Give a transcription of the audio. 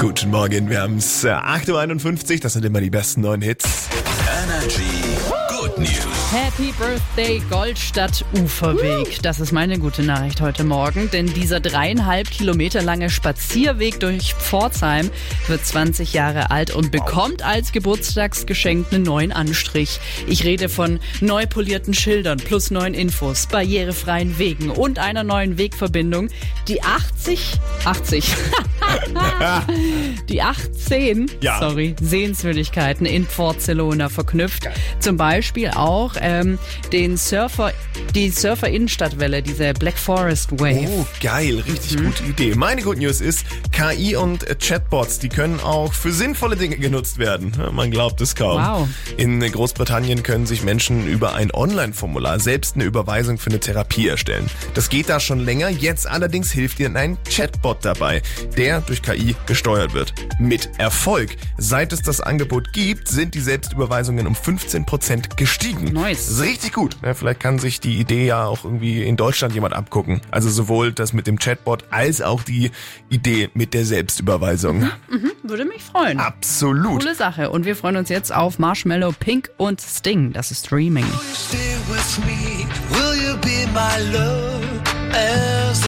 Guten Morgen, wir haben es 8.51 Uhr, das sind immer die besten neuen Hits. Energy Good News. Happy Birthday Goldstadt Uferweg. Das ist meine gute Nachricht heute Morgen, denn dieser dreieinhalb Kilometer lange Spazierweg durch Pforzheim wird 20 Jahre alt und bekommt als Geburtstagsgeschenk einen neuen Anstrich. Ich rede von neu polierten Schildern plus neuen Infos, barrierefreien Wegen und einer neuen Wegverbindung, die 80, 80, die 18, Ja. sorry, Sehenswürdigkeiten in Barcelona verknüpft. Zum Beispiel auch ähm, den Surfer, die Surfer-Innenstadtwelle, diese Black Forest Wave. Oh, geil, richtig gute Idee. Meine Good News ist, KI und Chatbots, die können auch für sinnvolle Dinge genutzt werden. Man glaubt es kaum. Wow. In Großbritannien können sich Menschen über ein Online-Formular selbst eine Überweisung für eine Therapie erstellen. Das geht da schon länger, jetzt allerdings hilft ihnen ein Chatbot dabei, der durch KI gesteuert wird. Mit Erfolg. Seit es das Angebot gibt, sind die Selbstüberweisungen um 15% gestiegen. Nice. Das ist richtig gut. Ja, vielleicht kann sich die Idee ja auch irgendwie in Deutschland jemand abgucken. Also sowohl das mit dem Chatbot als auch die Idee mit der Selbstüberweisung. Würde mich freuen. Absolut. Coole Sache. Und wir freuen uns jetzt auf Marshmallow, Pink und Sting. Das ist Streaming. Stay with me. Will you be my love?